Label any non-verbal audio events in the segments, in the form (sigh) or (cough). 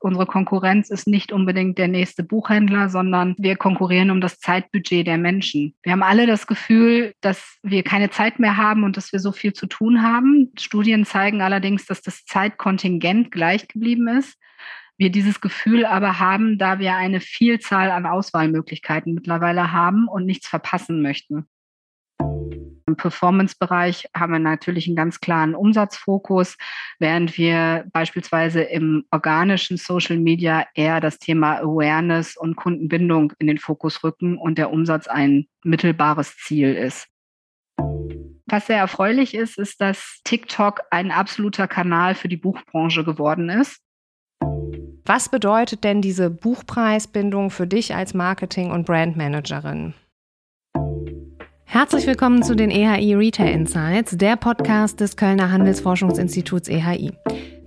unsere Konkurrenz ist nicht unbedingt der nächste Buchhändler, sondern wir konkurrieren um das Zeitbudget der Menschen. Wir haben alle das Gefühl, dass wir keine Zeit mehr haben und dass wir so viel zu tun haben. Studien zeigen allerdings, dass das Zeitkontingent gleich geblieben ist. Wir dieses Gefühl aber haben, da wir eine Vielzahl an Auswahlmöglichkeiten mittlerweile haben und nichts verpassen möchten. Im Performance-Bereich haben wir natürlich einen ganz klaren Umsatzfokus, während wir beispielsweise im organischen Social Media eher das Thema Awareness und Kundenbindung in den Fokus rücken und der Umsatz ein mittelbares Ziel ist. Was sehr erfreulich ist, ist, dass TikTok ein absoluter Kanal für die Buchbranche geworden ist. Was bedeutet denn diese Buchpreisbindung für dich als Marketing- und Brandmanagerin? Herzlich willkommen zu den EHI Retail Insights, der Podcast des Kölner Handelsforschungsinstituts EHI.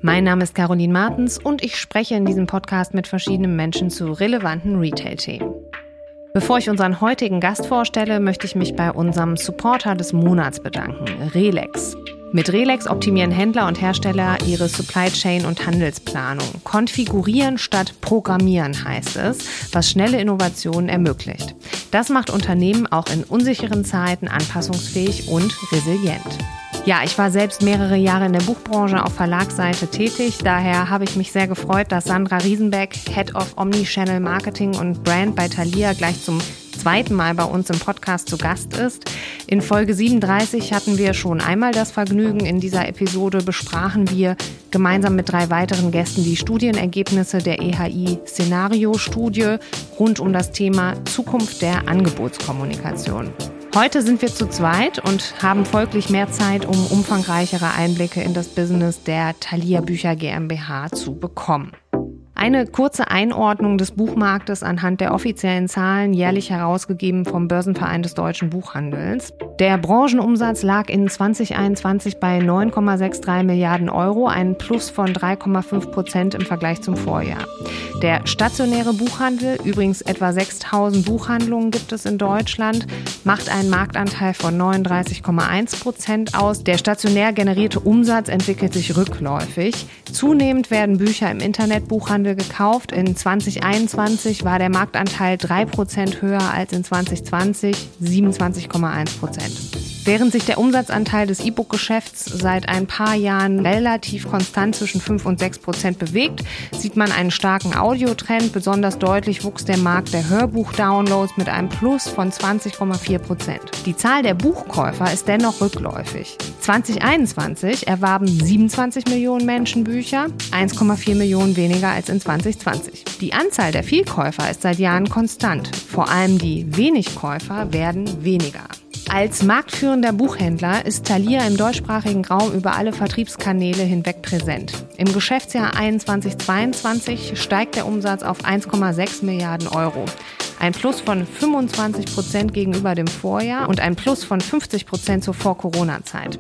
Mein Name ist Caroline Martens und ich spreche in diesem Podcast mit verschiedenen Menschen zu relevanten Retail-Themen. Bevor ich unseren heutigen Gast vorstelle, möchte ich mich bei unserem Supporter des Monats bedanken, Relex. Mit Relex optimieren Händler und Hersteller ihre Supply Chain und Handelsplanung. Konfigurieren statt programmieren heißt es, was schnelle Innovationen ermöglicht. Das macht Unternehmen auch in unsicheren Zeiten anpassungsfähig und resilient. Ja, ich war selbst mehrere Jahre in der Buchbranche auf Verlagsseite tätig. Daher habe ich mich sehr gefreut, dass Sandra Riesenbeck, Head of Omnichannel Marketing und Brand bei Thalia, gleich zum zweiten Mal bei uns im Podcast zu Gast ist. In Folge 37 hatten wir schon einmal das Vergnügen. In dieser Episode besprachen wir gemeinsam mit drei weiteren Gästen die Studienergebnisse der EHI-Szenario-Studie rund um das Thema Zukunft der Angebotskommunikation. Heute sind wir zu zweit und haben folglich mehr Zeit, um umfangreichere Einblicke in das Business der Thalia Bücher GmbH zu bekommen. Eine kurze Einordnung des Buchmarktes anhand der offiziellen Zahlen, jährlich herausgegeben vom Börsenverein des deutschen Buchhandels. Der Branchenumsatz lag in 2021 bei 9,63 Milliarden Euro, ein Plus von 3,5 Prozent im Vergleich zum Vorjahr. Der stationäre Buchhandel, übrigens etwa 6000 Buchhandlungen gibt es in Deutschland, macht einen Marktanteil von 39,1 Prozent aus. Der stationär generierte Umsatz entwickelt sich rückläufig. Zunehmend werden Bücher im Internetbuchhandel gekauft. In 2021 war der Marktanteil 3% höher als in 2020, 27,1%. Während sich der Umsatzanteil des E-Book-Geschäfts seit ein paar Jahren relativ konstant zwischen 5 und 6 Prozent bewegt, sieht man einen starken Audiotrend. Besonders deutlich wuchs der Markt der Hörbuch-Downloads mit einem Plus von 20,4 Prozent. Die Zahl der Buchkäufer ist dennoch rückläufig. 2021 erwarben 27 Millionen Menschen Bücher, 1,4 Millionen weniger als in 2020. Die Anzahl der Vielkäufer ist seit Jahren konstant. Vor allem die Wenigkäufer werden weniger. Als marktführender Buchhändler ist Thalia im deutschsprachigen Raum über alle Vertriebskanäle hinweg präsent. Im Geschäftsjahr 2021-22 steigt der Umsatz auf 1,6 Milliarden Euro. Ein Plus von 25 Prozent gegenüber dem Vorjahr und ein Plus von 50 Prozent zur Vor-Corona-Zeit.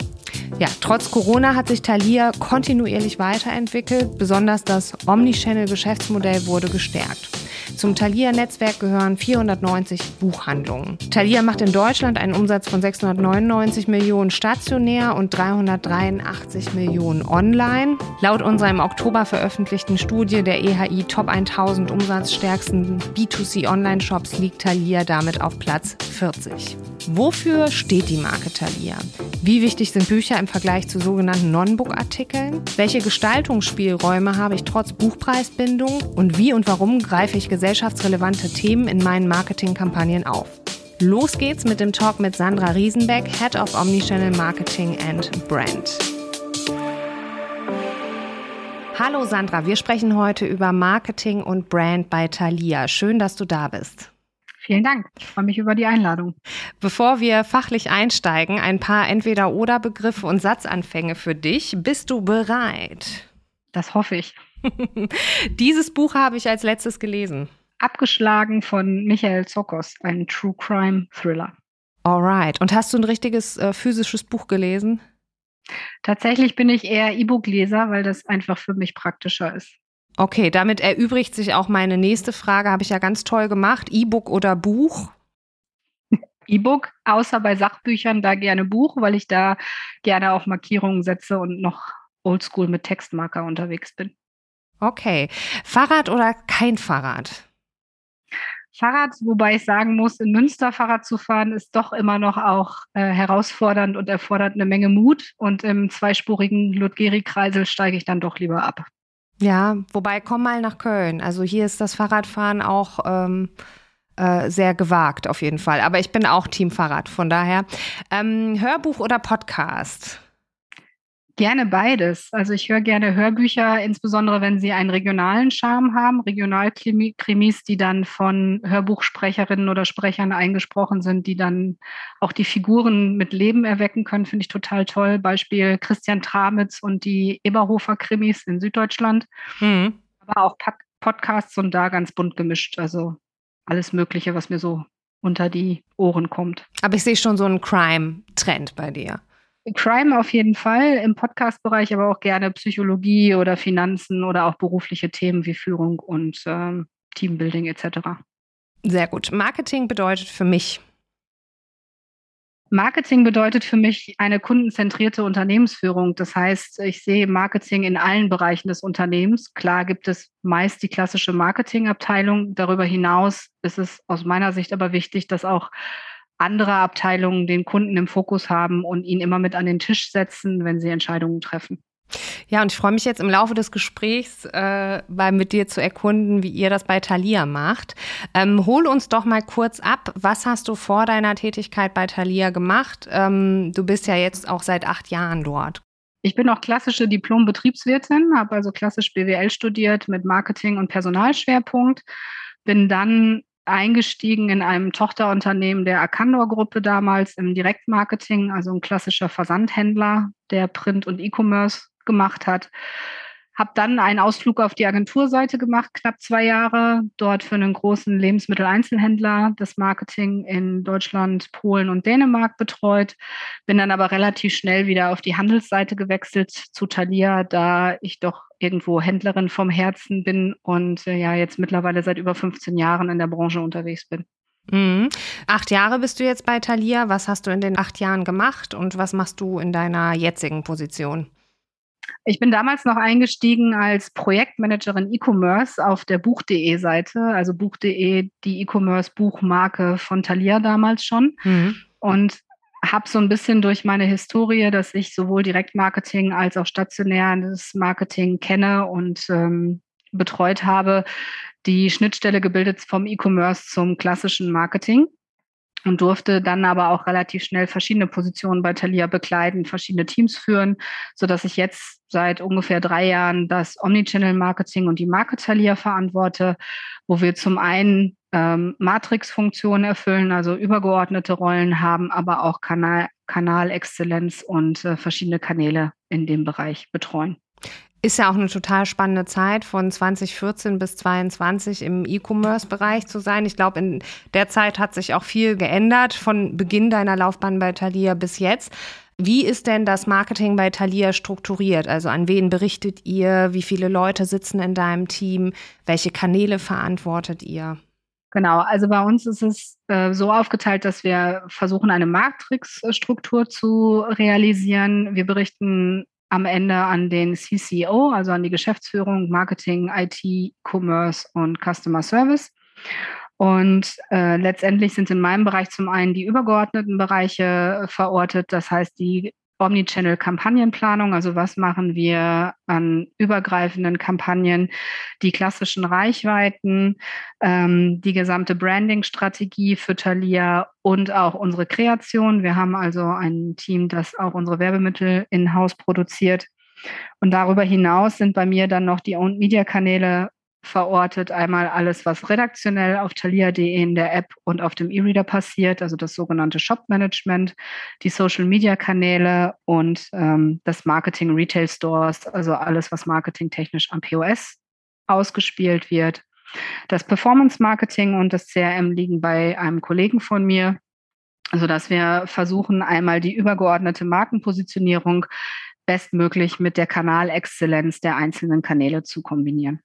Ja, trotz Corona hat sich Thalia kontinuierlich weiterentwickelt. Besonders das Omnichannel-Geschäftsmodell wurde gestärkt. Zum Thalia-Netzwerk gehören 490 Buchhandlungen. Thalia macht in Deutschland einen Umsatz von 699 Millionen stationär und 383 Millionen online. Laut unserer im Oktober veröffentlichten Studie der EHI Top 1000 umsatzstärksten B2C Online-Shops liegt Thalia damit auf Platz 40. Wofür steht die Marke Thalia? Wie wichtig sind Bücher im Vergleich zu sogenannten Non-Book-Artikeln? Welche Gestaltungsspielräume habe ich trotz Buchpreisbindung? Und wie und warum greife ich gesellschaftsrelevante Themen in meinen Marketingkampagnen auf? Los geht's mit dem Talk mit Sandra Riesenbeck, Head of Omnichannel Marketing and Brand. Hallo Sandra, wir sprechen heute über Marketing und Brand bei Thalia. Schön, dass du da bist. Vielen Dank. Ich freue mich über die Einladung. Bevor wir fachlich einsteigen, ein paar Entweder-Oder-Begriffe und Satzanfänge für dich. Bist du bereit? Das hoffe ich. (laughs) Dieses Buch habe ich als letztes gelesen. Abgeschlagen von Michael Zokos, ein True Crime Thriller. Alright. Und hast du ein richtiges äh, physisches Buch gelesen? Tatsächlich bin ich eher E-Book-Leser, weil das einfach für mich praktischer ist. Okay, damit erübrigt sich auch meine nächste Frage. Habe ich ja ganz toll gemacht. E-Book oder Buch? E-Book, außer bei Sachbüchern da gerne Buch, weil ich da gerne auch Markierungen setze und noch oldschool mit Textmarker unterwegs bin. Okay. Fahrrad oder kein Fahrrad? Fahrrad, wobei ich sagen muss, in Münster Fahrrad zu fahren, ist doch immer noch auch äh, herausfordernd und erfordert eine Menge Mut. Und im zweispurigen Ludgeri-Kreisel steige ich dann doch lieber ab. Ja, wobei komm mal nach Köln. Also hier ist das Fahrradfahren auch ähm, äh, sehr gewagt auf jeden Fall. Aber ich bin auch Team Fahrrad, von daher. Ähm, Hörbuch oder Podcast? Gerne beides. Also ich höre gerne Hörbücher, insbesondere wenn sie einen regionalen Charme haben, Regionalkrimis, die dann von Hörbuchsprecherinnen oder Sprechern eingesprochen sind, die dann auch die Figuren mit Leben erwecken können, finde ich total toll. Beispiel Christian Tramitz und die Eberhofer Krimis in Süddeutschland. Mhm. Aber auch Podcasts und da ganz bunt gemischt. Also alles Mögliche, was mir so unter die Ohren kommt. Aber ich sehe schon so einen Crime-Trend bei dir. Crime auf jeden Fall, im Podcast-Bereich aber auch gerne Psychologie oder Finanzen oder auch berufliche Themen wie Führung und ähm, Teambuilding etc. Sehr gut. Marketing bedeutet für mich. Marketing bedeutet für mich eine kundenzentrierte Unternehmensführung. Das heißt, ich sehe Marketing in allen Bereichen des Unternehmens. Klar gibt es meist die klassische Marketingabteilung. Darüber hinaus ist es aus meiner Sicht aber wichtig, dass auch andere Abteilungen den Kunden im Fokus haben und ihn immer mit an den Tisch setzen, wenn sie Entscheidungen treffen. Ja, und ich freue mich jetzt im Laufe des Gesprächs äh, mal mit dir zu erkunden, wie ihr das bei Thalia macht. Ähm, hol uns doch mal kurz ab, was hast du vor deiner Tätigkeit bei Thalia gemacht? Ähm, du bist ja jetzt auch seit acht Jahren dort. Ich bin auch klassische Diplom-Betriebswirtin, habe also klassisch BWL studiert mit Marketing- und Personalschwerpunkt. Bin dann eingestiegen in einem Tochterunternehmen der Arcandor-Gruppe damals im Direktmarketing, also ein klassischer Versandhändler, der Print- und E-Commerce gemacht hat. Habe dann einen Ausflug auf die Agenturseite gemacht, knapp zwei Jahre, dort für einen großen Lebensmitteleinzelhändler das Marketing in Deutschland, Polen und Dänemark betreut. Bin dann aber relativ schnell wieder auf die Handelsseite gewechselt zu Thalia, da ich doch irgendwo Händlerin vom Herzen bin und äh, ja jetzt mittlerweile seit über 15 Jahren in der Branche unterwegs bin. Mhm. Acht Jahre bist du jetzt bei Thalia. Was hast du in den acht Jahren gemacht und was machst du in deiner jetzigen Position? Ich bin damals noch eingestiegen als Projektmanagerin E-Commerce auf der Buch.de Seite, also Buch.de, die E-Commerce-Buchmarke von Thalia damals schon. Mhm. Und habe so ein bisschen durch meine Historie, dass ich sowohl Direktmarketing als auch stationäres Marketing kenne und ähm, betreut habe, die Schnittstelle gebildet vom E-Commerce zum klassischen Marketing und durfte dann aber auch relativ schnell verschiedene Positionen bei Thalia bekleiden, verschiedene Teams führen, so dass ich jetzt seit ungefähr drei Jahren das Omnichannel Marketing und die Marke Thalia verantworte, wo wir zum einen ähm, Matrix-Funktionen erfüllen, also übergeordnete Rollen haben, aber auch Kanal, Kanalexzellenz und äh, verschiedene Kanäle in dem Bereich betreuen. Ist ja auch eine total spannende Zeit, von 2014 bis 2022 im E-Commerce-Bereich zu sein. Ich glaube, in der Zeit hat sich auch viel geändert, von Beginn deiner Laufbahn bei Thalia bis jetzt. Wie ist denn das Marketing bei Thalia strukturiert? Also an wen berichtet ihr? Wie viele Leute sitzen in deinem Team? Welche Kanäle verantwortet ihr? Genau, also bei uns ist es äh, so aufgeteilt, dass wir versuchen, eine Matrix-Struktur zu realisieren. Wir berichten am Ende an den CCO, also an die Geschäftsführung, Marketing, IT, Commerce und Customer Service. Und äh, letztendlich sind in meinem Bereich zum einen die übergeordneten Bereiche verortet, das heißt die Omnichannel-Kampagnenplanung, also was machen wir an übergreifenden Kampagnen, die klassischen Reichweiten, ähm, die gesamte Branding-Strategie für Thalia und auch unsere Kreation. Wir haben also ein Team, das auch unsere Werbemittel in-house produziert. Und darüber hinaus sind bei mir dann noch die Owned Media Kanäle verortet. Einmal alles, was redaktionell auf thalia.de in der App und auf dem E-Reader passiert, also das sogenannte Shop-Management, die Social-Media-Kanäle und ähm, das Marketing Retail Stores, also alles, was marketingtechnisch am POS ausgespielt wird. Das Performance-Marketing und das CRM liegen bei einem Kollegen von mir, sodass wir versuchen, einmal die übergeordnete Markenpositionierung bestmöglich mit der Kanalexzellenz der einzelnen Kanäle zu kombinieren.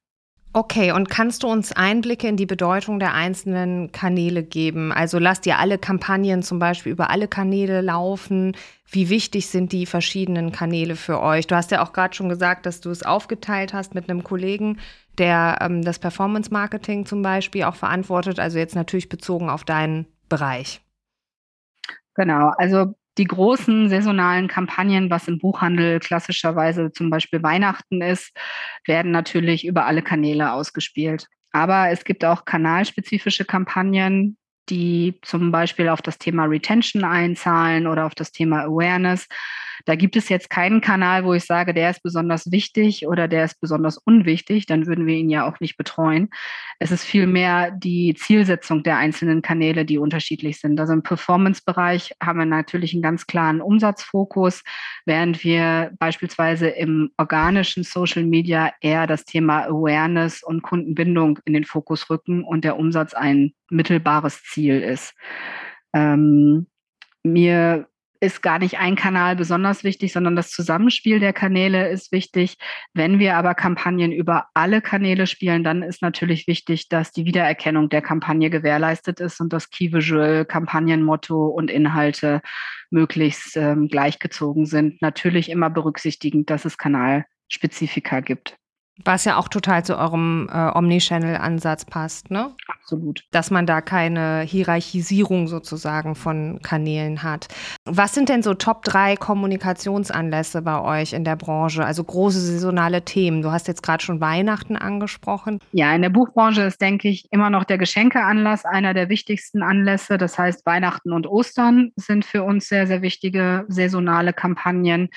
Okay, und kannst du uns Einblicke in die Bedeutung der einzelnen Kanäle geben? Also lasst ihr alle Kampagnen zum Beispiel über alle Kanäle laufen? Wie wichtig sind die verschiedenen Kanäle für euch? Du hast ja auch gerade schon gesagt, dass du es aufgeteilt hast mit einem Kollegen, der ähm, das Performance Marketing zum Beispiel auch verantwortet, also jetzt natürlich bezogen auf deinen Bereich. Genau, also die großen saisonalen Kampagnen, was im Buchhandel klassischerweise zum Beispiel Weihnachten ist, werden natürlich über alle Kanäle ausgespielt. Aber es gibt auch kanalspezifische Kampagnen, die zum Beispiel auf das Thema Retention einzahlen oder auf das Thema Awareness. Da gibt es jetzt keinen Kanal, wo ich sage, der ist besonders wichtig oder der ist besonders unwichtig, dann würden wir ihn ja auch nicht betreuen. Es ist vielmehr die Zielsetzung der einzelnen Kanäle, die unterschiedlich sind. Also im Performance-Bereich haben wir natürlich einen ganz klaren Umsatzfokus, während wir beispielsweise im organischen Social Media eher das Thema Awareness und Kundenbindung in den Fokus rücken und der Umsatz ein mittelbares Ziel ist. Ähm, mir ist gar nicht ein Kanal besonders wichtig, sondern das Zusammenspiel der Kanäle ist wichtig. Wenn wir aber Kampagnen über alle Kanäle spielen, dann ist natürlich wichtig, dass die Wiedererkennung der Kampagne gewährleistet ist und das Key Visual, Kampagnenmotto und Inhalte möglichst ähm, gleichgezogen sind. Natürlich immer berücksichtigend, dass es Kanalspezifika gibt. Was ja auch total zu eurem äh, Omnichannel-Ansatz passt, ne? Absolut. Dass man da keine Hierarchisierung sozusagen von Kanälen hat. Was sind denn so Top 3 Kommunikationsanlässe bei euch in der Branche? Also große saisonale Themen. Du hast jetzt gerade schon Weihnachten angesprochen. Ja, in der Buchbranche ist, denke ich, immer noch der Geschenkeanlass einer der wichtigsten Anlässe. Das heißt, Weihnachten und Ostern sind für uns sehr, sehr wichtige saisonale Kampagnen.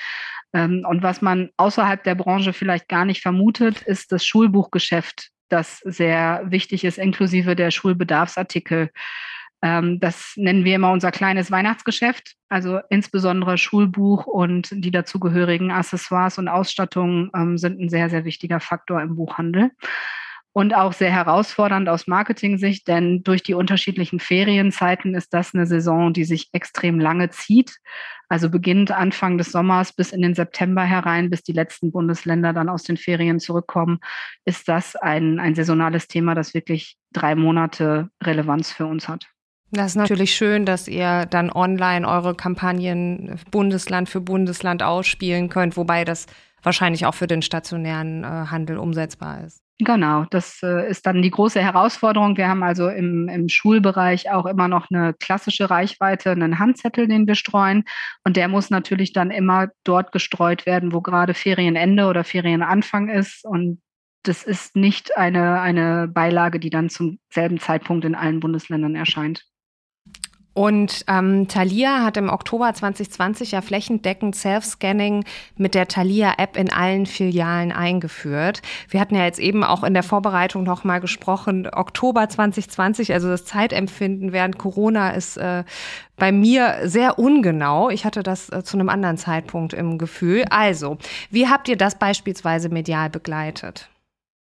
Ähm, und was man außerhalb der Branche vielleicht gar nicht vermutet, ist das Schulbuchgeschäft, das sehr wichtig ist, inklusive der Schulbedarfsartikel. Ähm, das nennen wir immer unser kleines Weihnachtsgeschäft. Also insbesondere Schulbuch und die dazugehörigen Accessoires und Ausstattungen ähm, sind ein sehr, sehr wichtiger Faktor im Buchhandel und auch sehr herausfordernd aus Marketing-Sicht, denn durch die unterschiedlichen Ferienzeiten ist das eine Saison, die sich extrem lange zieht. Also beginnt Anfang des Sommers bis in den September herein, bis die letzten Bundesländer dann aus den Ferien zurückkommen, ist das ein, ein saisonales Thema, das wirklich drei Monate Relevanz für uns hat. Das ist natürlich schön, dass ihr dann online eure Kampagnen Bundesland für Bundesland ausspielen könnt, wobei das wahrscheinlich auch für den stationären äh, Handel umsetzbar ist. Genau, das äh, ist dann die große Herausforderung. Wir haben also im, im Schulbereich auch immer noch eine klassische Reichweite, einen Handzettel, den wir streuen. Und der muss natürlich dann immer dort gestreut werden, wo gerade Ferienende oder Ferienanfang ist. Und das ist nicht eine, eine Beilage, die dann zum selben Zeitpunkt in allen Bundesländern erscheint. Und ähm, Thalia hat im Oktober 2020 ja flächendeckend Self-Scanning mit der Thalia-App in allen Filialen eingeführt. Wir hatten ja jetzt eben auch in der Vorbereitung noch mal gesprochen, Oktober 2020, also das Zeitempfinden während Corona ist äh, bei mir sehr ungenau. Ich hatte das äh, zu einem anderen Zeitpunkt im Gefühl. Also, wie habt ihr das beispielsweise medial begleitet?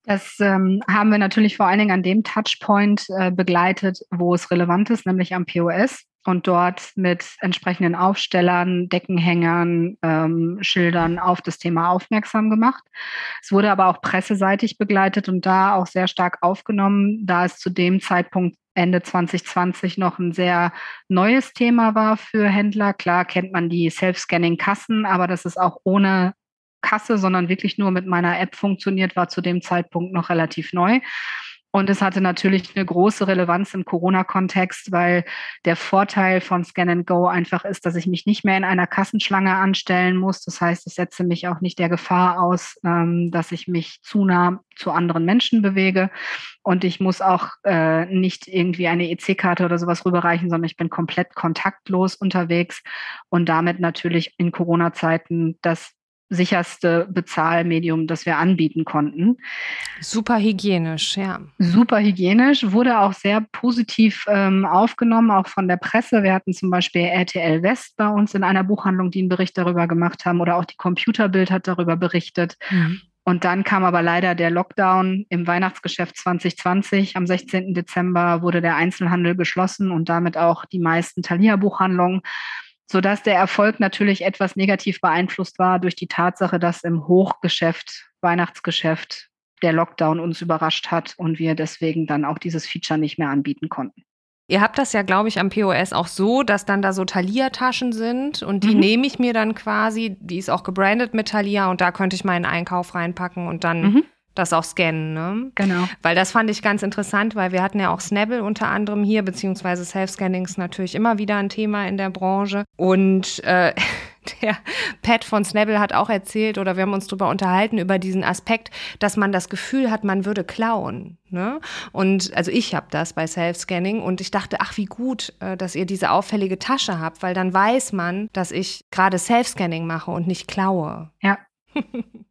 Das ähm, haben wir natürlich vor allen Dingen an dem Touchpoint äh, begleitet, wo es relevant ist, nämlich am POS und dort mit entsprechenden Aufstellern, Deckenhängern, ähm, Schildern auf das Thema aufmerksam gemacht. Es wurde aber auch presseseitig begleitet und da auch sehr stark aufgenommen, da es zu dem Zeitpunkt Ende 2020 noch ein sehr neues Thema war für Händler. Klar kennt man die Self-Scanning-Kassen, aber das ist auch ohne Kasse, sondern wirklich nur mit meiner App funktioniert, war zu dem Zeitpunkt noch relativ neu. Und es hatte natürlich eine große Relevanz im Corona-Kontext, weil der Vorteil von Scan and Go einfach ist, dass ich mich nicht mehr in einer Kassenschlange anstellen muss. Das heißt, ich setze mich auch nicht der Gefahr aus, ähm, dass ich mich zu nah zu anderen Menschen bewege. Und ich muss auch äh, nicht irgendwie eine EC-Karte oder sowas rüberreichen, sondern ich bin komplett kontaktlos unterwegs und damit natürlich in Corona-Zeiten das sicherste Bezahlmedium, das wir anbieten konnten. Super hygienisch, ja. Super hygienisch, wurde auch sehr positiv ähm, aufgenommen, auch von der Presse. Wir hatten zum Beispiel RTL West bei uns in einer Buchhandlung, die einen Bericht darüber gemacht haben, oder auch die Computerbild hat darüber berichtet. Mhm. Und dann kam aber leider der Lockdown im Weihnachtsgeschäft 2020. Am 16. Dezember wurde der Einzelhandel geschlossen und damit auch die meisten Thalia-Buchhandlungen sodass der Erfolg natürlich etwas negativ beeinflusst war durch die Tatsache, dass im Hochgeschäft, Weihnachtsgeschäft, der Lockdown uns überrascht hat und wir deswegen dann auch dieses Feature nicht mehr anbieten konnten. Ihr habt das ja, glaube ich, am POS auch so, dass dann da so Thalia-Taschen sind und die mhm. nehme ich mir dann quasi, die ist auch gebrandet mit Thalia und da könnte ich meinen Einkauf reinpacken und dann mhm. Das auch scannen. Ne? Genau. Weil das fand ich ganz interessant, weil wir hatten ja auch Snabble unter anderem hier, beziehungsweise Self-Scanning ist natürlich immer wieder ein Thema in der Branche. Und äh, (laughs) der Pat von Snabble hat auch erzählt oder wir haben uns darüber unterhalten, über diesen Aspekt, dass man das Gefühl hat, man würde klauen. Ne? Und also ich habe das bei Self-Scanning und ich dachte, ach wie gut, äh, dass ihr diese auffällige Tasche habt, weil dann weiß man, dass ich gerade Self-Scanning mache und nicht klaue. Ja. (laughs)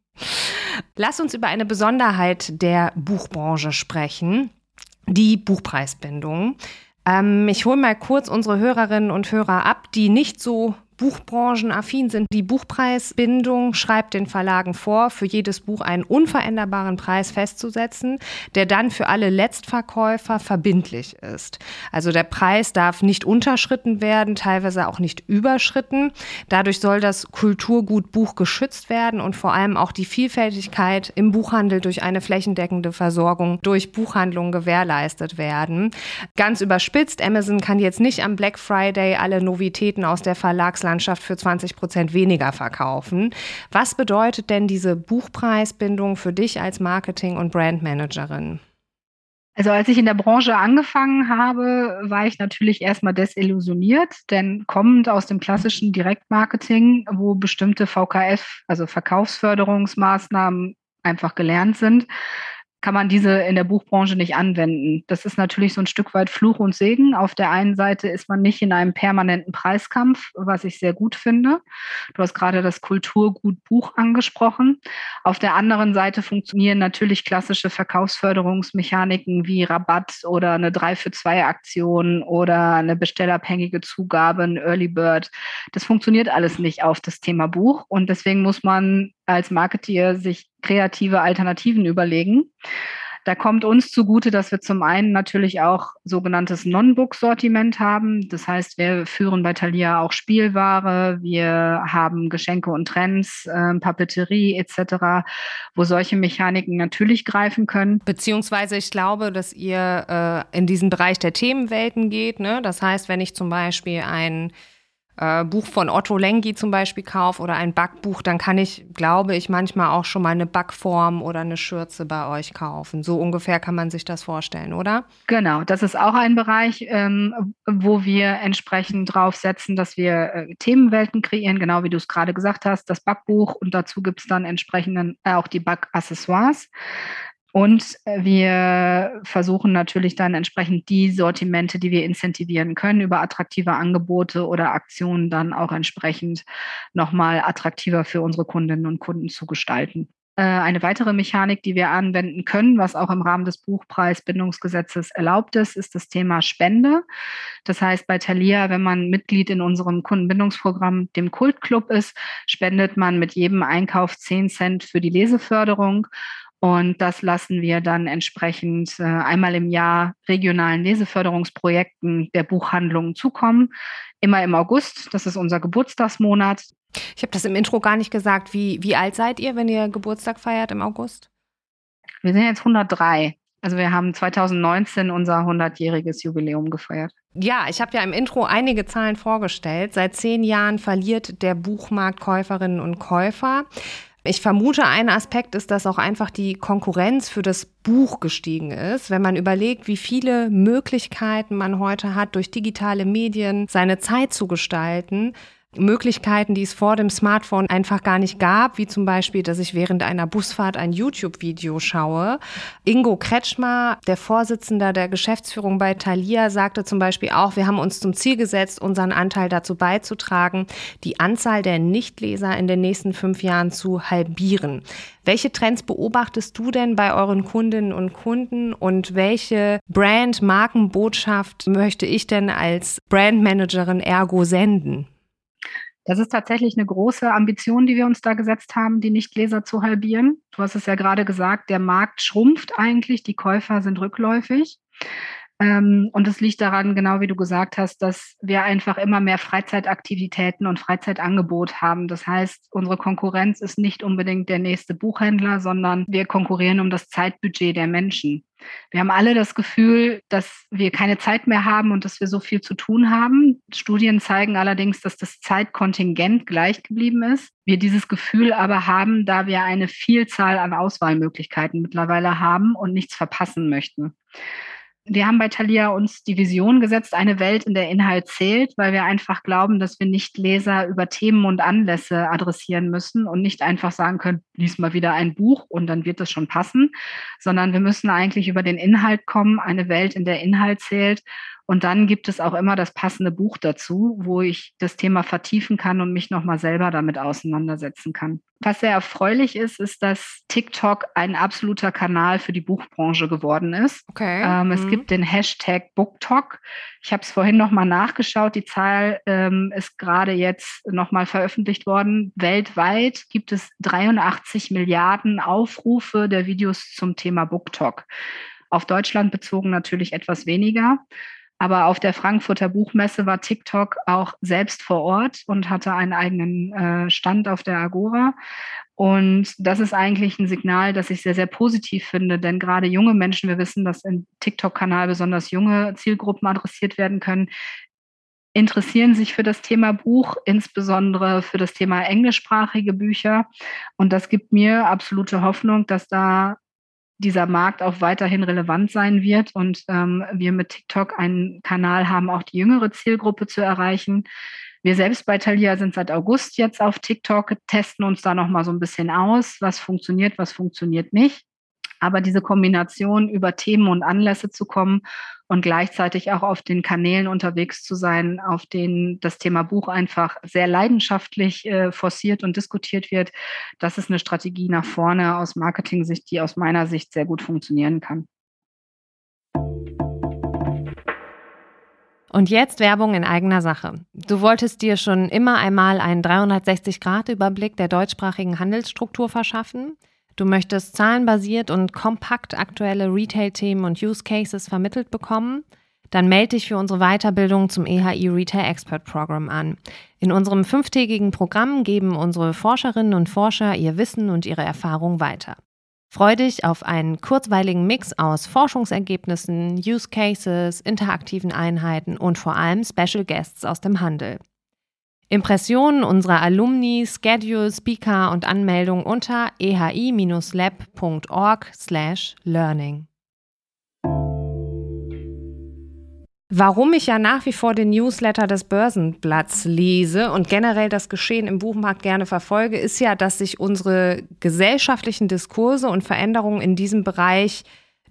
Lass uns über eine Besonderheit der Buchbranche sprechen, die Buchpreisbindung. Ähm, ich hole mal kurz unsere Hörerinnen und Hörer ab, die nicht so buchbranchenaffin sind. Die Buchpreisbindung schreibt den Verlagen vor, für jedes Buch einen unveränderbaren Preis festzusetzen, der dann für alle Letztverkäufer verbindlich ist. Also der Preis darf nicht unterschritten werden, teilweise auch nicht überschritten. Dadurch soll das Kulturgut Buch geschützt werden und vor allem auch die Vielfältigkeit im Buchhandel durch eine flächendeckende Versorgung durch Buchhandlungen gewährleistet werden. Ganz überspitzt, Amazon kann jetzt nicht am Black Friday alle Novitäten aus der Verlagslandschaft Verlagslandschaft für 20 Prozent weniger verkaufen. Was bedeutet denn diese Buchpreisbindung für dich als Marketing- und Brandmanagerin? Also als ich in der Branche angefangen habe, war ich natürlich erstmal desillusioniert, denn kommend aus dem klassischen Direktmarketing, wo bestimmte VKF, also Verkaufsförderungsmaßnahmen einfach gelernt sind, kann man diese in der Buchbranche nicht anwenden. Das ist natürlich so ein Stück weit Fluch und Segen. Auf der einen Seite ist man nicht in einem permanenten Preiskampf, was ich sehr gut finde. Du hast gerade das Kulturgut Buch angesprochen. Auf der anderen Seite funktionieren natürlich klassische Verkaufsförderungsmechaniken wie Rabatt oder eine 3 für 2 Aktion oder eine bestellabhängige Zugabe, ein Early Bird. Das funktioniert alles nicht auf das Thema Buch und deswegen muss man als Marketeer sich kreative Alternativen überlegen. Da kommt uns zugute, dass wir zum einen natürlich auch sogenanntes Non-Book-Sortiment haben. Das heißt, wir führen bei Thalia auch Spielware, wir haben Geschenke und Trends, äh, Papeterie etc., wo solche Mechaniken natürlich greifen können. Beziehungsweise ich glaube, dass ihr äh, in diesen Bereich der Themenwelten geht. Ne? Das heißt, wenn ich zum Beispiel ein äh, Buch von Otto Lengi zum Beispiel kaufe oder ein Backbuch, dann kann ich, glaube ich, manchmal auch schon mal eine Backform oder eine Schürze bei euch kaufen. So ungefähr kann man sich das vorstellen, oder? Genau, das ist auch ein Bereich, ähm, wo wir entsprechend drauf setzen, dass wir äh, Themenwelten kreieren, genau wie du es gerade gesagt hast, das Backbuch und dazu gibt es dann entsprechend äh, auch die Backaccessoires. Und äh, wir versuchen natürlich dann entsprechend die Sortimente, die wir incentivieren können, über attraktive Angebote oder Aktionen dann auch entsprechend nochmal attraktiver für unsere Kundinnen und Kunden zu gestalten. Äh, eine weitere Mechanik, die wir anwenden können, was auch im Rahmen des Buchpreisbindungsgesetzes erlaubt ist, ist das Thema Spende. Das heißt, bei Thalia, wenn man Mitglied in unserem Kundenbindungsprogramm, dem Kultclub ist, spendet man mit jedem Einkauf 10 Cent für die Leseförderung und das lassen wir dann entsprechend äh, einmal im Jahr regionalen Leseförderungsprojekten der Buchhandlungen zukommen. Immer im August, das ist unser Geburtstagsmonat. Ich habe das im Intro gar nicht gesagt. Wie, wie alt seid ihr, wenn ihr Geburtstag feiert im August? Wir sind jetzt 103. Also wir haben 2019 unser 100-jähriges Jubiläum gefeiert. Ja, ich habe ja im Intro einige Zahlen vorgestellt. Seit zehn Jahren verliert der Buchmarkt Käuferinnen und Käufer. Ich vermute, ein Aspekt ist, dass auch einfach die Konkurrenz für das Buch gestiegen ist. Wenn man überlegt, wie viele Möglichkeiten man heute hat, durch digitale Medien seine Zeit zu gestalten, Möglichkeiten, die es vor dem Smartphone einfach gar nicht gab, wie zum Beispiel, dass ich während einer Busfahrt ein YouTube-Video schaue. Ingo Kretschmer, der Vorsitzender der Geschäftsführung bei Thalia, sagte zum Beispiel auch, wir haben uns zum Ziel gesetzt, unseren Anteil dazu beizutragen, die Anzahl der Nichtleser in den nächsten fünf Jahren zu halbieren. Welche Trends beobachtest du denn bei euren Kundinnen und Kunden und welche Brand-Markenbotschaft möchte ich denn als Brandmanagerin ergo senden? Das ist tatsächlich eine große Ambition, die wir uns da gesetzt haben, die Nichtleser zu halbieren. Du hast es ja gerade gesagt, der Markt schrumpft eigentlich, die Käufer sind rückläufig. Ähm, und es liegt daran, genau wie du gesagt hast, dass wir einfach immer mehr Freizeitaktivitäten und Freizeitangebot haben. Das heißt, unsere Konkurrenz ist nicht unbedingt der nächste Buchhändler, sondern wir konkurrieren um das Zeitbudget der Menschen. Wir haben alle das Gefühl, dass wir keine Zeit mehr haben und dass wir so viel zu tun haben. Studien zeigen allerdings, dass das Zeitkontingent gleich geblieben ist. Wir dieses Gefühl aber haben, da wir eine Vielzahl an Auswahlmöglichkeiten mittlerweile haben und nichts verpassen möchten wir haben bei Thalia uns die Vision gesetzt, eine Welt, in der Inhalt zählt, weil wir einfach glauben, dass wir nicht Leser über Themen und Anlässe adressieren müssen und nicht einfach sagen können, lies mal wieder ein Buch und dann wird das schon passen, sondern wir müssen eigentlich über den Inhalt kommen, eine Welt, in der Inhalt zählt und dann gibt es auch immer das passende Buch dazu, wo ich das Thema vertiefen kann und mich nochmal selber damit auseinandersetzen kann. Was sehr erfreulich ist, ist, dass TikTok ein absoluter Kanal für die Buchbranche geworden ist. Okay. Ähm, mhm. Es gibt den Hashtag BookTok. Ich habe es vorhin nochmal nachgeschaut. Die Zahl ähm, ist gerade jetzt nochmal veröffentlicht worden. Weltweit gibt es 83 Milliarden Aufrufe der Videos zum Thema BookTok. Auf Deutschland bezogen natürlich etwas weniger. Aber auf der Frankfurter Buchmesse war TikTok auch selbst vor Ort und hatte einen eigenen äh, Stand auf der Agora. Und das ist eigentlich ein Signal, das ich sehr, sehr positiv finde, denn gerade junge Menschen, wir wissen, dass im TikTok-Kanal besonders junge Zielgruppen adressiert werden können, interessieren sich für das Thema Buch, insbesondere für das Thema englischsprachige Bücher. Und das gibt mir absolute Hoffnung, dass da dieser Markt auch weiterhin relevant sein wird und ähm, wir mit TikTok einen Kanal haben, auch die jüngere Zielgruppe zu erreichen. Wir selbst bei Thalia sind seit August jetzt auf TikTok, testen uns da nochmal so ein bisschen aus, was funktioniert, was funktioniert nicht. Aber diese Kombination über Themen und Anlässe zu kommen und gleichzeitig auch auf den Kanälen unterwegs zu sein, auf denen das Thema Buch einfach sehr leidenschaftlich äh, forciert und diskutiert wird, das ist eine Strategie nach vorne aus Marketing-Sicht, die aus meiner Sicht sehr gut funktionieren kann. Und jetzt Werbung in eigener Sache. Du wolltest dir schon immer einmal einen 360-Grad-Überblick der deutschsprachigen Handelsstruktur verschaffen. Du möchtest zahlenbasiert und kompakt aktuelle Retail-Themen und Use Cases vermittelt bekommen? Dann melde dich für unsere Weiterbildung zum EHI Retail Expert Program an. In unserem fünftägigen Programm geben unsere Forscherinnen und Forscher ihr Wissen und ihre Erfahrung weiter. Freu dich auf einen kurzweiligen Mix aus Forschungsergebnissen, Use Cases, interaktiven Einheiten und vor allem Special Guests aus dem Handel. Impressionen unserer Alumni, Schedule, Speaker und Anmeldung unter ehi-lab.org/learning. Warum ich ja nach wie vor den Newsletter des Börsenblatts lese und generell das Geschehen im Buchmarkt gerne verfolge, ist ja, dass sich unsere gesellschaftlichen Diskurse und Veränderungen in diesem Bereich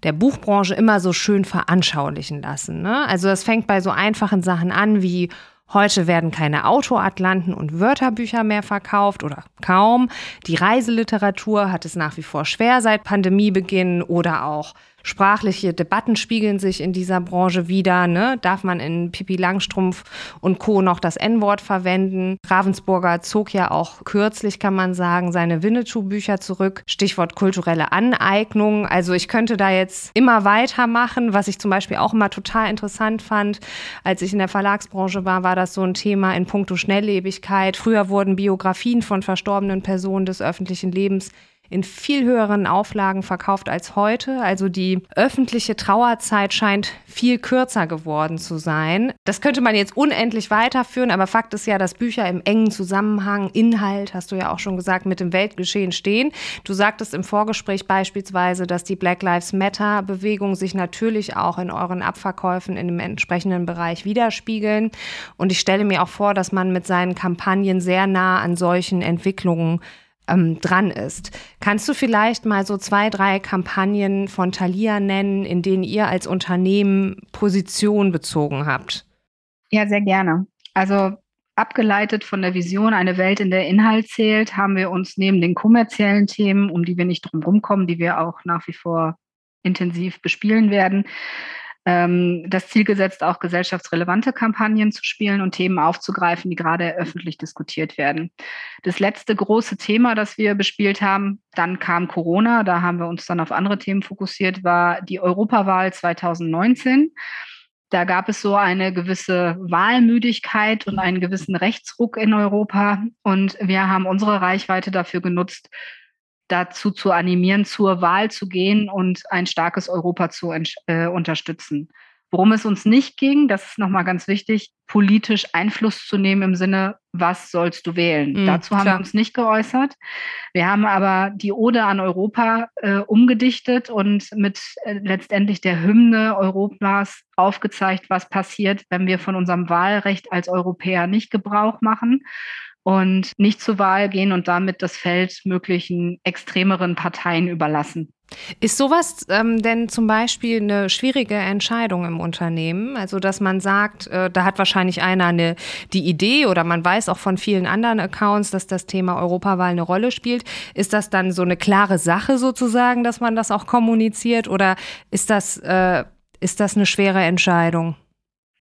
der Buchbranche immer so schön veranschaulichen lassen. Ne? Also es fängt bei so einfachen Sachen an wie Heute werden keine Autoatlanten und Wörterbücher mehr verkauft oder kaum. Die Reiseliteratur hat es nach wie vor schwer seit Pandemiebeginn oder auch Sprachliche Debatten spiegeln sich in dieser Branche wieder. Ne? Darf man in Pippi Langstrumpf und Co. noch das N-Wort verwenden? Ravensburger zog ja auch kürzlich, kann man sagen, seine Winnetou-Bücher zurück. Stichwort kulturelle Aneignung. Also ich könnte da jetzt immer weitermachen. Was ich zum Beispiel auch immer total interessant fand, als ich in der Verlagsbranche war, war das so ein Thema in puncto Schnelllebigkeit. Früher wurden Biografien von verstorbenen Personen des öffentlichen Lebens in viel höheren Auflagen verkauft als heute. Also die öffentliche Trauerzeit scheint viel kürzer geworden zu sein. Das könnte man jetzt unendlich weiterführen, aber Fakt ist ja, dass Bücher im engen Zusammenhang, Inhalt, hast du ja auch schon gesagt, mit dem Weltgeschehen stehen. Du sagtest im Vorgespräch beispielsweise, dass die Black Lives Matter Bewegung sich natürlich auch in euren Abverkäufen in dem entsprechenden Bereich widerspiegeln. Und ich stelle mir auch vor, dass man mit seinen Kampagnen sehr nah an solchen Entwicklungen ähm, dran ist. Kannst du vielleicht mal so zwei, drei Kampagnen von Thalia nennen, in denen ihr als Unternehmen Position bezogen habt? Ja, sehr gerne. Also abgeleitet von der Vision, eine Welt, in der Inhalt zählt, haben wir uns neben den kommerziellen Themen, um die wir nicht drum kommen, die wir auch nach wie vor intensiv bespielen werden, das Ziel gesetzt, auch gesellschaftsrelevante Kampagnen zu spielen und Themen aufzugreifen, die gerade öffentlich diskutiert werden. Das letzte große Thema, das wir bespielt haben, dann kam Corona, da haben wir uns dann auf andere Themen fokussiert, war die Europawahl 2019. Da gab es so eine gewisse Wahlmüdigkeit und einen gewissen Rechtsruck in Europa. Und wir haben unsere Reichweite dafür genutzt, dazu zu animieren, zur Wahl zu gehen und ein starkes Europa zu äh, unterstützen. Worum es uns nicht ging, das ist nochmal ganz wichtig, politisch Einfluss zu nehmen im Sinne, was sollst du wählen? Mm, Dazu haben klar. wir uns nicht geäußert. Wir haben aber die Ode an Europa äh, umgedichtet und mit äh, letztendlich der Hymne Europas aufgezeigt, was passiert, wenn wir von unserem Wahlrecht als Europäer nicht Gebrauch machen und nicht zur Wahl gehen und damit das Feld möglichen extremeren Parteien überlassen. Ist sowas ähm, denn zum Beispiel eine schwierige Entscheidung im Unternehmen? Also, dass man sagt, äh, da hat wahrscheinlich einer eine, die Idee oder man weiß auch von vielen anderen Accounts, dass das Thema Europawahl eine Rolle spielt. Ist das dann so eine klare Sache sozusagen, dass man das auch kommuniziert oder ist das, äh, ist das eine schwere Entscheidung?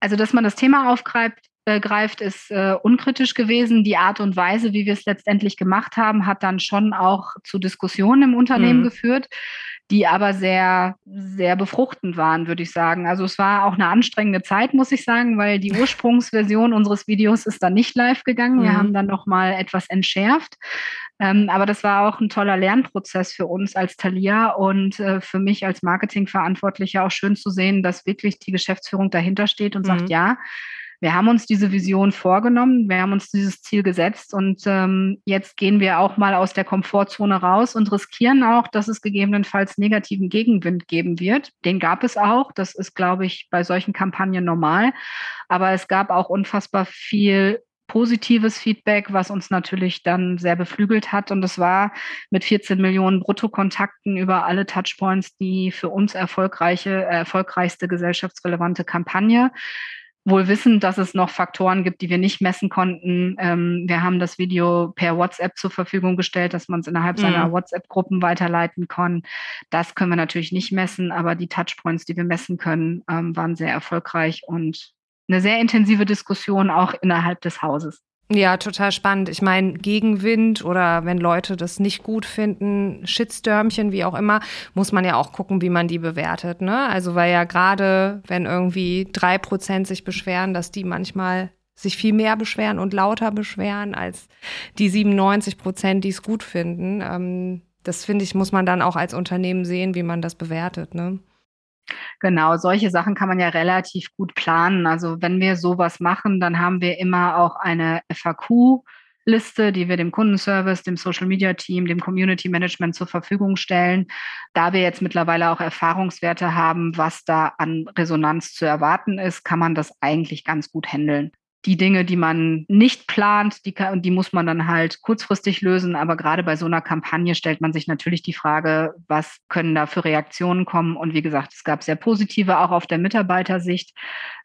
Also, dass man das Thema aufgreift, äh, greift, ist äh, unkritisch gewesen. Die Art und Weise, wie wir es letztendlich gemacht haben, hat dann schon auch zu Diskussionen im Unternehmen mhm. geführt, die aber sehr, sehr befruchtend waren, würde ich sagen. Also es war auch eine anstrengende Zeit, muss ich sagen, weil die (laughs) Ursprungsversion unseres Videos ist dann nicht live gegangen. Wir mhm. haben dann nochmal etwas entschärft. Ähm, aber das war auch ein toller Lernprozess für uns als Thalia und äh, für mich als Marketingverantwortlicher auch schön zu sehen, dass wirklich die Geschäftsführung dahinter steht und mhm. sagt, ja, wir haben uns diese Vision vorgenommen, wir haben uns dieses Ziel gesetzt und ähm, jetzt gehen wir auch mal aus der Komfortzone raus und riskieren auch, dass es gegebenenfalls negativen Gegenwind geben wird. Den gab es auch. Das ist, glaube ich, bei solchen Kampagnen normal. Aber es gab auch unfassbar viel positives Feedback, was uns natürlich dann sehr beflügelt hat. Und es war mit 14 Millionen Bruttokontakten über alle Touchpoints die für uns erfolgreiche, erfolgreichste gesellschaftsrelevante Kampagne wohl wissen, dass es noch Faktoren gibt, die wir nicht messen konnten. Ähm, wir haben das Video per WhatsApp zur Verfügung gestellt, dass man es innerhalb mhm. seiner WhatsApp-Gruppen weiterleiten kann. Das können wir natürlich nicht messen, aber die Touchpoints, die wir messen können, ähm, waren sehr erfolgreich und eine sehr intensive Diskussion auch innerhalb des Hauses. Ja, total spannend. Ich meine, Gegenwind oder wenn Leute das nicht gut finden, Shitstürmchen, wie auch immer, muss man ja auch gucken, wie man die bewertet. Ne? Also weil ja gerade, wenn irgendwie drei Prozent sich beschweren, dass die manchmal sich viel mehr beschweren und lauter beschweren als die 97 Prozent, die es gut finden. Ähm, das finde ich, muss man dann auch als Unternehmen sehen, wie man das bewertet. Ne? Genau, solche Sachen kann man ja relativ gut planen. Also wenn wir sowas machen, dann haben wir immer auch eine FAQ. Liste, die wir dem Kundenservice, dem Social Media Team, dem Community Management zur Verfügung stellen. Da wir jetzt mittlerweile auch Erfahrungswerte haben, was da an Resonanz zu erwarten ist, kann man das eigentlich ganz gut handeln die Dinge, die man nicht plant, die, die muss man dann halt kurzfristig lösen. Aber gerade bei so einer Kampagne stellt man sich natürlich die Frage, was können da für Reaktionen kommen? Und wie gesagt, es gab sehr positive auch auf der Mitarbeitersicht.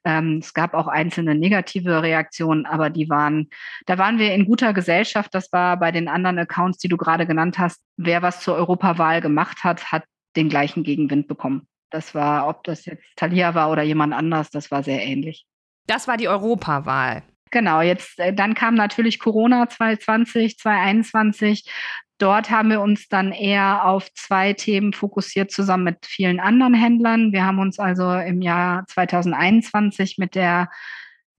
Ähm, es gab auch einzelne negative Reaktionen, aber die waren, da waren wir in guter Gesellschaft. Das war bei den anderen Accounts, die du gerade genannt hast. Wer was zur Europawahl gemacht hat, hat den gleichen Gegenwind bekommen. Das war, ob das jetzt Thalia war oder jemand anders, das war sehr ähnlich. Das war die Europawahl. Genau, jetzt äh, dann kam natürlich Corona 2020, 2021. Dort haben wir uns dann eher auf zwei Themen fokussiert, zusammen mit vielen anderen Händlern. Wir haben uns also im Jahr 2021 mit der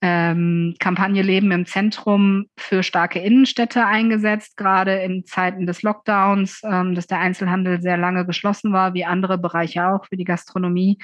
ähm, Kampagne Leben im Zentrum für starke Innenstädte eingesetzt, gerade in Zeiten des Lockdowns, ähm, dass der Einzelhandel sehr lange geschlossen war, wie andere Bereiche auch, wie die Gastronomie.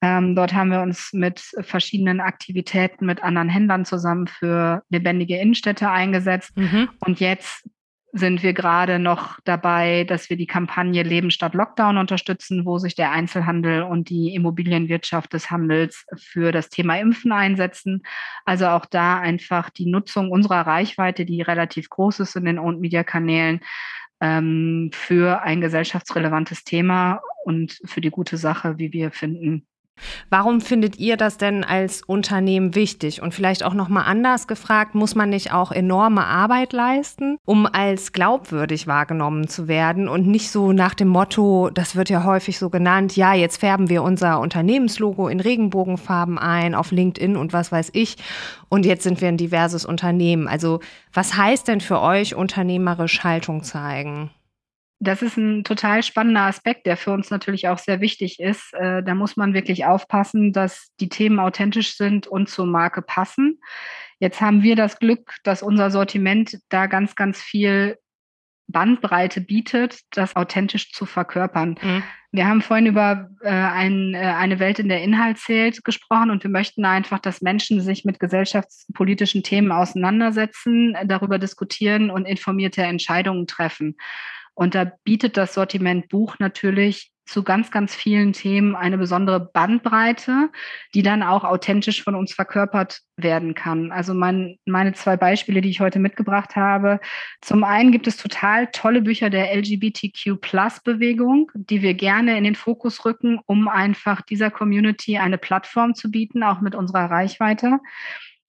Ähm, dort haben wir uns mit verschiedenen Aktivitäten mit anderen Händlern zusammen für lebendige Innenstädte eingesetzt. Mhm. Und jetzt sind wir gerade noch dabei, dass wir die Kampagne Leben statt Lockdown unterstützen, wo sich der Einzelhandel und die Immobilienwirtschaft des Handels für das Thema Impfen einsetzen. Also auch da einfach die Nutzung unserer Reichweite, die relativ groß ist in den Owned-Media-Kanälen, ähm, für ein gesellschaftsrelevantes Thema und für die gute Sache, wie wir finden, Warum findet ihr das denn als Unternehmen wichtig? Und vielleicht auch noch mal anders gefragt, muss man nicht auch enorme Arbeit leisten, um als glaubwürdig wahrgenommen zu werden und nicht so nach dem Motto, das wird ja häufig so genannt, ja, jetzt färben wir unser Unternehmenslogo in Regenbogenfarben ein auf LinkedIn und was weiß ich und jetzt sind wir ein diverses Unternehmen. Also, was heißt denn für euch unternehmerisch Haltung zeigen? Das ist ein total spannender Aspekt, der für uns natürlich auch sehr wichtig ist. Äh, da muss man wirklich aufpassen, dass die Themen authentisch sind und zur Marke passen. Jetzt haben wir das Glück, dass unser Sortiment da ganz, ganz viel Bandbreite bietet, das authentisch zu verkörpern. Mhm. Wir haben vorhin über äh, ein, äh, eine Welt, in der Inhalt zählt, gesprochen und wir möchten einfach, dass Menschen sich mit gesellschaftspolitischen Themen auseinandersetzen, darüber diskutieren und informierte Entscheidungen treffen. Und da bietet das Sortiment Buch natürlich zu ganz, ganz vielen Themen eine besondere Bandbreite, die dann auch authentisch von uns verkörpert werden kann. Also mein, meine zwei Beispiele, die ich heute mitgebracht habe. Zum einen gibt es total tolle Bücher der LGBTQ-Plus-Bewegung, die wir gerne in den Fokus rücken, um einfach dieser Community eine Plattform zu bieten, auch mit unserer Reichweite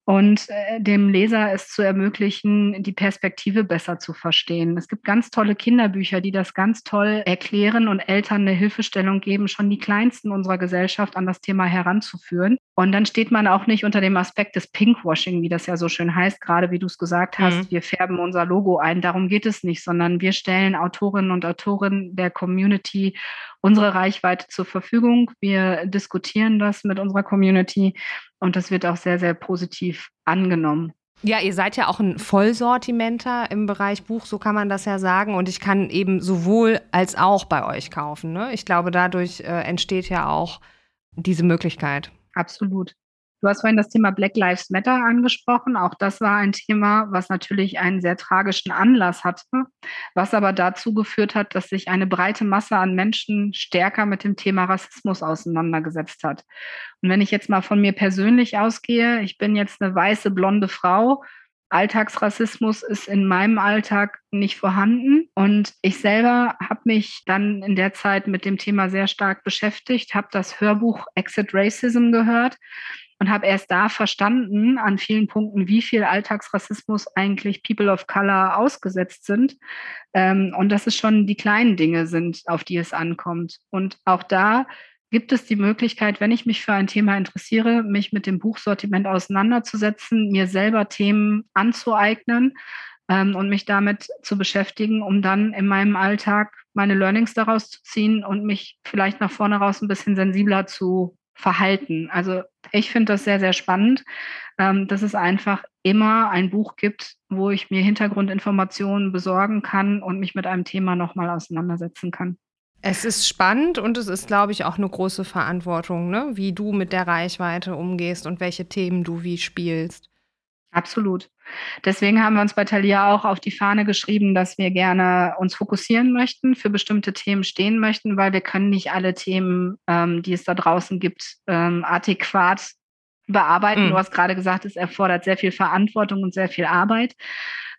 und äh, dem Leser es zu ermöglichen, die Perspektive besser zu verstehen. Es gibt ganz tolle Kinderbücher, die das ganz toll erklären und Eltern eine Hilfestellung geben, schon die Kleinsten unserer Gesellschaft an das Thema heranzuführen. Und dann steht man auch nicht unter dem Aspekt des Pinkwashing, wie das ja so schön heißt, gerade wie du es gesagt hast, mhm. wir färben unser Logo ein. Darum geht es nicht, sondern wir stellen Autorinnen und Autoren der Community unsere Reichweite zur Verfügung. Wir diskutieren das mit unserer Community und das wird auch sehr, sehr positiv angenommen. Ja, ihr seid ja auch ein Vollsortimenter im Bereich Buch, so kann man das ja sagen. Und ich kann eben sowohl als auch bei euch kaufen. Ne? Ich glaube, dadurch äh, entsteht ja auch diese Möglichkeit. Absolut. Du hast vorhin das Thema Black Lives Matter angesprochen. Auch das war ein Thema, was natürlich einen sehr tragischen Anlass hatte, was aber dazu geführt hat, dass sich eine breite Masse an Menschen stärker mit dem Thema Rassismus auseinandergesetzt hat. Und wenn ich jetzt mal von mir persönlich ausgehe, ich bin jetzt eine weiße, blonde Frau. Alltagsrassismus ist in meinem Alltag nicht vorhanden. Und ich selber habe mich dann in der Zeit mit dem Thema sehr stark beschäftigt, habe das Hörbuch Exit Racism gehört und habe erst da verstanden an vielen Punkten, wie viel Alltagsrassismus eigentlich People of Color ausgesetzt sind ähm, und dass es schon die kleinen Dinge sind, auf die es ankommt. Und auch da gibt es die Möglichkeit, wenn ich mich für ein Thema interessiere, mich mit dem Buchsortiment auseinanderzusetzen, mir selber Themen anzueignen ähm, und mich damit zu beschäftigen, um dann in meinem Alltag meine Learnings daraus zu ziehen und mich vielleicht nach vorne raus ein bisschen sensibler zu verhalten. Also ich finde das sehr, sehr spannend, ähm, dass es einfach immer ein Buch gibt, wo ich mir Hintergrundinformationen besorgen kann und mich mit einem Thema nochmal auseinandersetzen kann. Es ist spannend und es ist, glaube ich, auch eine große Verantwortung, ne? wie du mit der Reichweite umgehst und welche Themen du wie spielst. Absolut. Deswegen haben wir uns bei Thalia auch auf die Fahne geschrieben, dass wir gerne uns fokussieren möchten, für bestimmte Themen stehen möchten, weil wir können nicht alle Themen, ähm, die es da draußen gibt, ähm, adäquat bearbeiten. Mhm. Du hast gerade gesagt, es erfordert sehr viel Verantwortung und sehr viel Arbeit,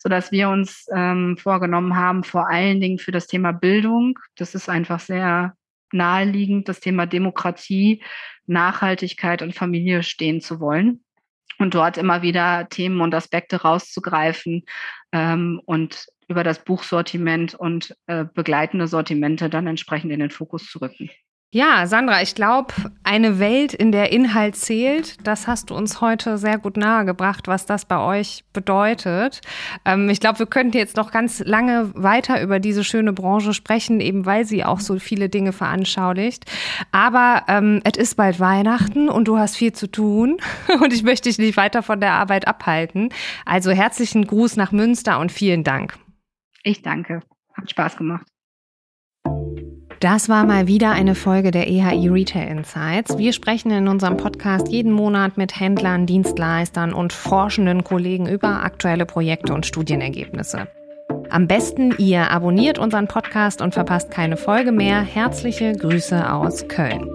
sodass wir uns ähm, vorgenommen haben, vor allen Dingen für das Thema Bildung, das ist einfach sehr naheliegend, das Thema Demokratie, Nachhaltigkeit und Familie stehen zu wollen und dort immer wieder Themen und Aspekte rauszugreifen ähm, und über das Buchsortiment und äh, begleitende Sortimente dann entsprechend in den Fokus zu rücken. Ja, Sandra, ich glaube, eine Welt, in der Inhalt zählt, das hast du uns heute sehr gut nahegebracht, was das bei euch bedeutet. Ähm, ich glaube, wir könnten jetzt noch ganz lange weiter über diese schöne Branche sprechen, eben weil sie auch so viele Dinge veranschaulicht. Aber ähm, es ist bald Weihnachten und du hast viel zu tun (laughs) und ich möchte dich nicht weiter von der Arbeit abhalten. Also herzlichen Gruß nach Münster und vielen Dank. Ich danke. Hat Spaß gemacht. Das war mal wieder eine Folge der EHI Retail Insights. Wir sprechen in unserem Podcast jeden Monat mit Händlern, Dienstleistern und forschenden Kollegen über aktuelle Projekte und Studienergebnisse. Am besten ihr abonniert unseren Podcast und verpasst keine Folge mehr. Herzliche Grüße aus Köln.